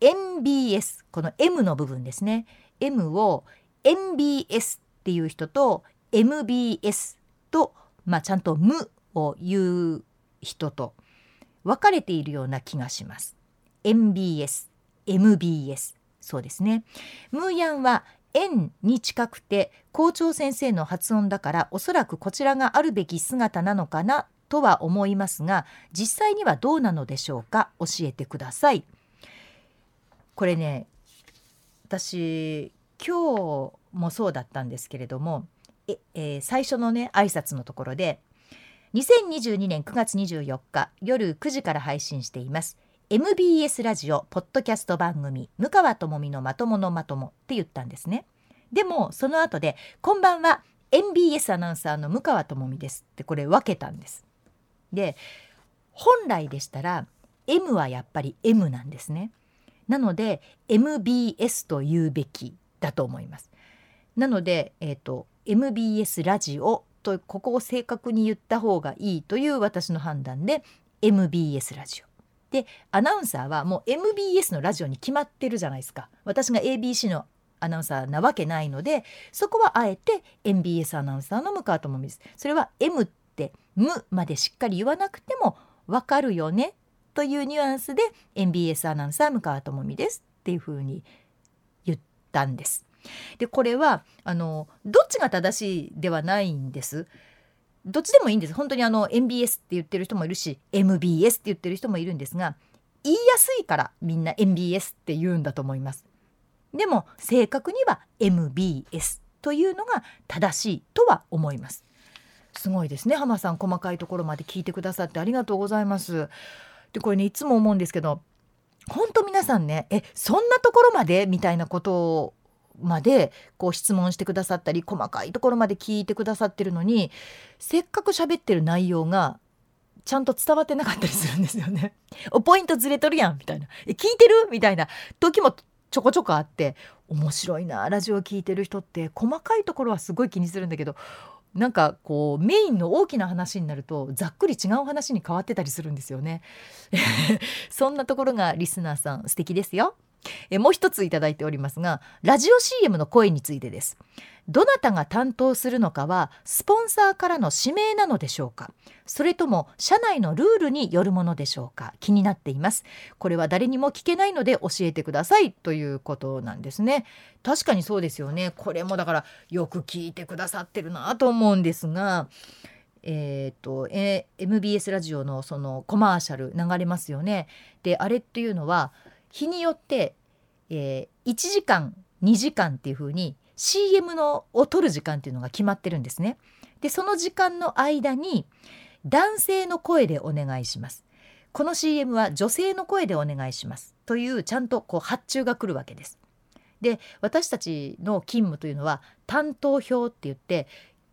MBS この M の部分ですね。M を MBS っていう人と MBS と、まあ、ちゃんと「無」を言う人と分かれているような気がします。MBS、MBS そうですね。ムーヤンは円に近くて校長先生の発音だからおそらくこちらがあるべき姿なのかなとは思いますが実際にはどうなのでしょうか？教えてください。これね私今日もそうだったんですけれどもえ、えー、最初のね挨拶のところで2022年9月24日夜9時から配信しています。MBS ラジオポッドキャスト番組「向川智美のまとものまとも」って言ったんですね。でもその後で「こんばんは MBS アナウンサーの向川智美です」ってこれ分けたんです。で本来でしたら M はやっぱり M なんですね。なので MBS と言うべきだと思います。なので、えーと MBS ラジオとここを正確に言った方がいいという私の判断で MBS ラジオ。でアナウンサーはもう MBS のラジオに決まってるじゃないですか私が ABC のアナウンサーなわけないのでそこはあえて MBS アナウンサーの向川智美ですそれは M って「む」までしっかり言わなくても分かるよねというニュアンスで MBS アナウンサー向川智美ですっていうふうに言ったんです。でこれはあのどっちが正しいではないんです。どっちでもいいんです本当にあの MBS って言ってる人もいるし MBS って言ってる人もいるんですが言いやすいからみんな MBS って言うんだと思います。でも正確には MBS というのが正しいとは思います。すごいですね浜さん細かいところまで聞いてくださってありがとうございます。でこれねいつも思うんですけど本当皆さんねえそんなところまでみたいなことをまでこう質問してくださったり細かいところまで聞いてくださってるのにせっかく喋ってる内容がちゃんと伝わってなかったりするんですよね。おポイントずれとるやんみたいなえ聞いてる？みたいな時もちょこちょこあって面白いなラジオ聞いてる人って細かいところはすごい気にするんだけどなんかこうメインの大きな話になるとざっくり違う話に変わってたりするんですよね。そんなところがリスナーさん素敵ですよ。えもう一ついただいておりますがラジオ CM の声についてです。どなたが担当するのかはスポンサーからの指名なのでしょうか。それとも社内のルールによるものでしょうか。気になっています。これは誰にも聞けないので教えてください。ということなんですね。確かにそうですよね。これもだからよく聞いてくださってるなと思うんですがえーとえー、MBS ラジオのそのコマーシャル流れますよね。であれっていうのは日によって、えー、1時間2時間っていう風に CM のを撮る時間っていうのが決まってるんですね。でその時間の間に男性の声でお願いします。この CM は女性の声でお願いしますというちゃんとこう発注が来るわけです。で私たちの勤務というのは担当表って言って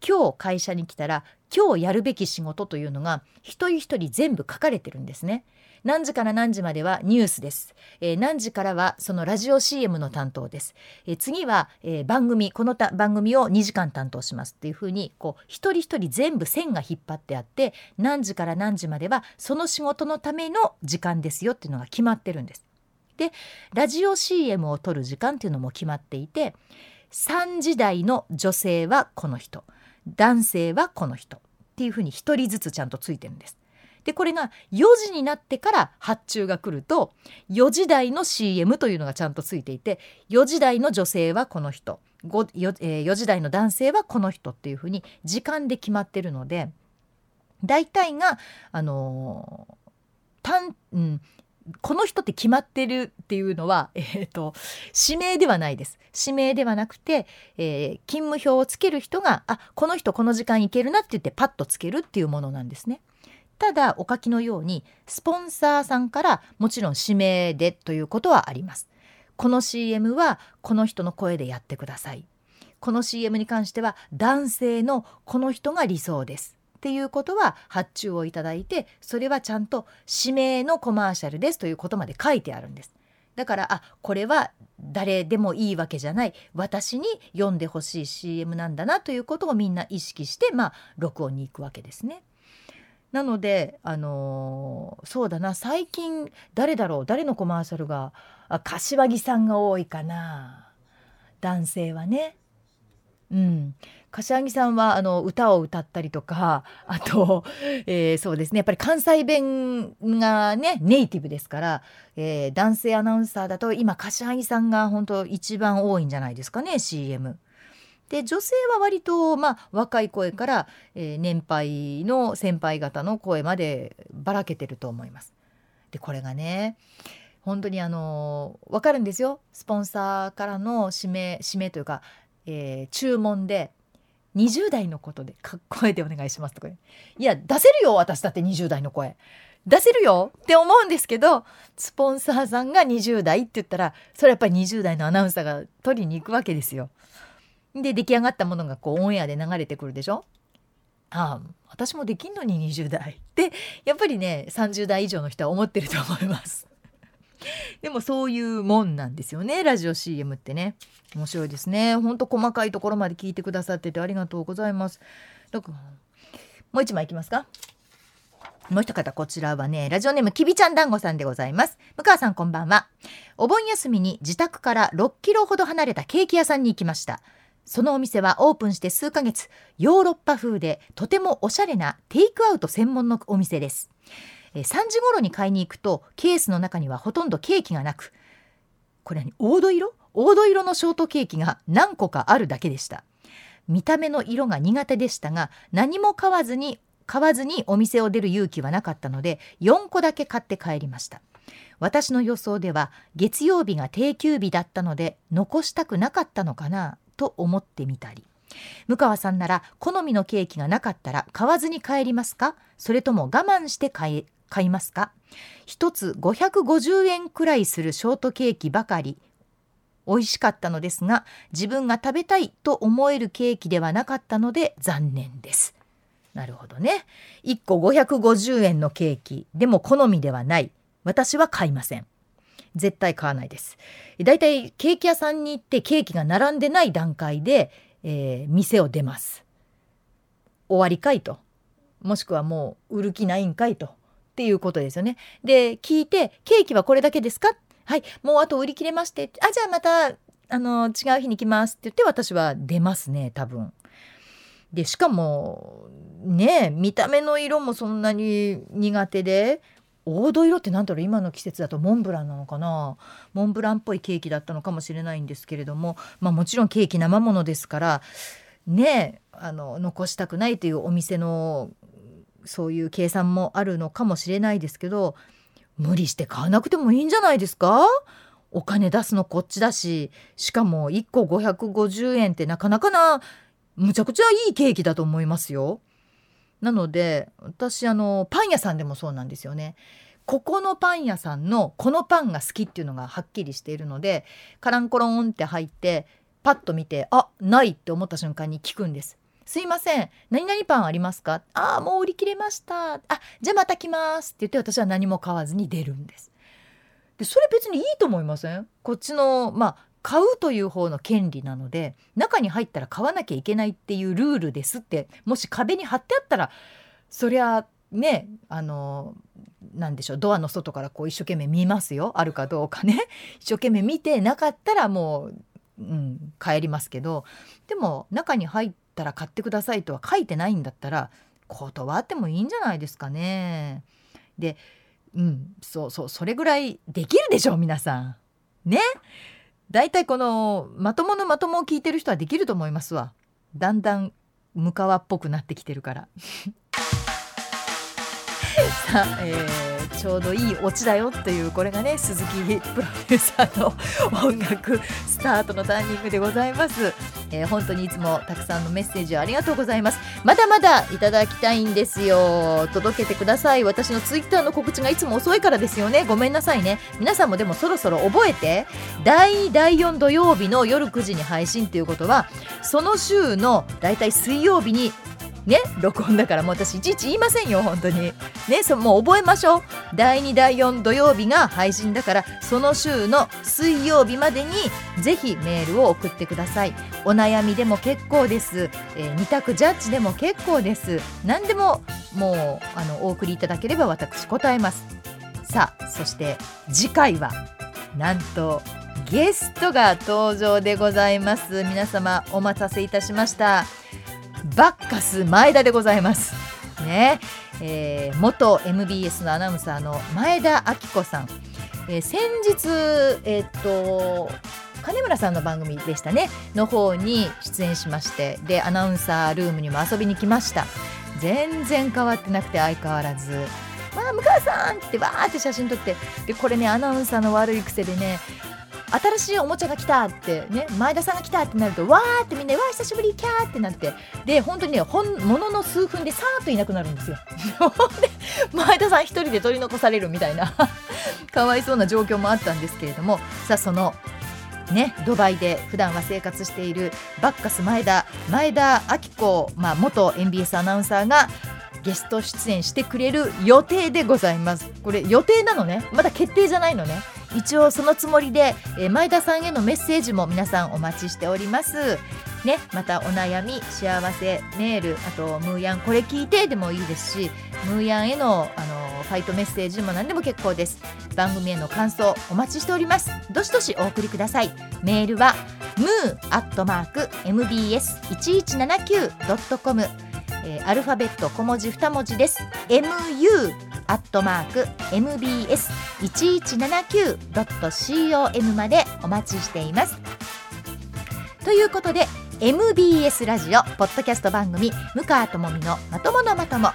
今日会社に来たら今日やるべき仕事というのが一人一人全部書かれてるんですね。何時から何時まではニュースです、えー何時からはそのラジオ CM の担当です、えー次は、えー番組このた番組を2時間担当しますっていうふうにこう一人一人全部線が引っ張ってあって何時から何時まではその仕事のための時間ですよっていうのが決まってるんです。でラジオ CM を撮る時間っていうのも決まっていて3時台の女性はこの人男性はこの人っていうふうに一人ずつちゃんとついてるんです。でこれが4時になってから発注が来ると4時台の CM というのがちゃんとついていて4時台の女性はこの人 4, えー4時台の男性はこの人っていうふうに時間で決まってるので大体があのー単うんこの人って決まってるっていうのは、えー、と指名ではないです指名ではなくて、えー勤務表をつける人があこの人この時間行けるなって言ってパッとつけるっていうものなんですね。ただお書きのようにスポンサーさんからもちろん指名でということはあります。この CM はこの人の声でやってください。この CM に関しては男性のこの人が理想です。っていうことは発注をいただいてそれはちゃんと指名のコマーシャルですということまで書いてあるんです。だからあこれは誰でもいいわけじゃない私に読んでほしい CM なんだなということをみんな意識してまあ録音に行くわけですね。なのであのーそうだな最近誰だろう誰のコマーシャルがあ柏木さんが多いかな男性はね。うん、柏木さんはあの歌を歌ったりとかあと、えーそうですねやっぱり関西弁がねネイティブですから、えー男性アナウンサーだと今柏木さんが本当一番多いんじゃないですかね CM。で女性は割と、まあ、若い声から、えー年配の先輩方の声までばらけてると思います。でこれがね本当にあの分かるんですよスポンサーからの指名指名というか、えー注文で20代のことでかっ声でお願いしますとかいや出せるよ私だって20代の声出せるよって思うんですけどスポンサーさんが20代って言ったらそれやっぱり20代のアナウンサーが取りに行くわけですよ。で出来上がったものがこうオンエアで流れてくるでしょ？ああ私もできんのに20代ってやっぱりね30代以上の人は思ってると思います。でもそういうもんなんですよねラジオ CM ってね。面白いですね。ほんと細かいところまで聞いてくださっててありがとうございます。だからもう一枚いきますか。もう一方こちらはねラジオネームきびちゃん団子さんでございます。向川さんこんばんは。お盆休みに自宅から6キロほど離れたケーキ屋さんに行きました。そのお店はオープンして数ヶ月。ヨーロッパ風でとてもおしゃれなテイクアウト専門のお店です。3時頃に買いに行くとケースの中にはほとんどケーキがなく。これは黄土色？黄土色のショートケーキが何個かあるだけでした。見た目の色が苦手でしたが何も買わずに買わずにお店を出る勇気はなかったので4個だけ買って帰りました。私の予想では月曜日が定休日だったので残したくなかったのかな。と思ってみたり。向川さんなら好みのケーキがなかったら買わずに帰りますか？それとも我慢して買い買いますか？一つ550円くらいするショートケーキばかり。美味しかったのですが自分が食べたいと思えるケーキではなかったので残念です。なるほどね。1個550円のケーキ。でも好みではない。私は買いません。絶対買わないです。だいたいケーキ屋さんに行ってケーキが並んでない段階で、えー店を出ます。終わりかいと。もしくはもう売る気ないんかいと。っていうことですよね。で聞いてケーキはこれだけですか？はいもうあと売り切れまして。あじゃあまたあの違う日に来ます。って言って私は出ますね多分。でしかもね見た目の色もそんなに苦手で黄土色って何だろう？今の季節だとモンブランなのかな？モンブランっぽいケーキだったのかもしれないんですけれども。まあもちろんケーキ生ものですからねあの残したくないというお店のそういう計算もあるのかもしれないですけど無理して買わなくてもいいんじゃないですか？お金出すのこっちだししかも1個550円ってなかなかなむちゃくちゃいいケーキだと思いますよ。なので私あのパン屋さんでもそうなんですよね。ここのパン屋さんのこのパンが好きっていうのがはっきりしているのでカランコロンって入ってパッと見てあないって思った瞬間に聞くんです。すいません。何々パンありますか？ああもう売り切れました。あじゃあまた来ますって言って私は何も買わずに出るんです。でそれ別にいいと思いません？こっちのまあ買うという方の権利なので中に入ったら買わなきゃいけないっていうルールですってもし壁に貼ってあったらそりゃねあのなんでしょうドアの外からこう一生懸命見ますよあるかどうかね 一生懸命見てなかったらもう、うん、帰りますけどでも中に入ったら買ってくださいとは書いてないんだったら断ってもいいんじゃないですかね。でうんそうそうそれぐらいできるでしょう皆さん。ねだいいこのまとものまともを聞いてる人はできると思いますわ。だんだん向川っぽくなってきてるから。さあ、えー、ちょうどいいオチだよっていうこれがね鈴木プロデューサーの音楽スタートのタイミングでございます、えー、本当にいつもたくさんのメッセージありがとうございます。まだまだいただきたいんですよ。届けてください。私のツイッターの告知がいつも遅いからですよね。ごめんなさいね。皆さんもでもそろそろ覚えて第2第4土曜日の夜9時に配信っていうことはその週のだいたい水曜日にね録音だからもう私いちいち言いませんよ本当に。ねそもう覚えましょう。第2第4土曜日が配信だからその週の水曜日までにぜひメールを送ってください。お悩みでも結構です、えー、二択ジャッジでも結構です。何でももうあのお送りいただければ私答えます。さあそして次回はなんとゲストが登場でございます。皆様お待たせいたしました。バッカス前田でございます。ねえー、元 MBS のアナウンサーの前田明子さん、えー、先日、えー、っと金村さんの番組でしたねの方に出演しましてでアナウンサールームにも遊びに来ました全然変わってなくて相変わらず「まあ向川さん!」ってわーって写真撮ってでこれねアナウンサーの悪い癖でね新しいおもちゃが来たってね前田さんが来たってなるとわーってみんなわー久しぶりキャーってなってで本当にねほんものの数分でさーっといなくなるんですよ。で前田さん一人で取り残されるみたいな かわいそうな状況もあったんですけれどもさあそのね、ドバイで普段は生活しているバッカス前田前田明子、まあ、元 MBS アナウンサーがゲスト出演してくれる予定でございます。これ予定なのね。まだ決定じゃないのね。一応そのつもりで、えー、前田さんへのメッセージも皆さんお待ちしております。ね、またお悩み幸せメールあとムーヤンこれ聞いてでもいいですしムーヤンへのあのファイトメッセージも何でも結構です。番組への感想お待ちしております。どしどしお送りください。メールはムーアットマーク mbs1179.com えー、アルファベット小文字2文字です。Mu アットマーク mbs1179.com までお待ちしています。ということで MBS ラジオポッドキャスト番組「向川智美のまとものまとも」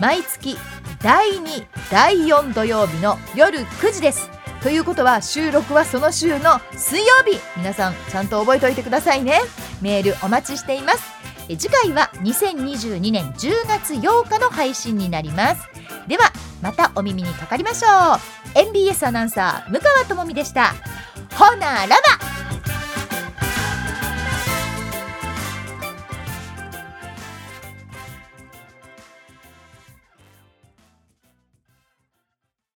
毎月第2第4土曜日の夜9時です。ということは収録はその週の水曜日。皆さんちゃんと覚えておいてくださいね。メールお待ちしています。次回は2022年10月8日の配信になります。ではまたお耳にかかりましょう。NBS アナウンサー向川智美でした。ほならば。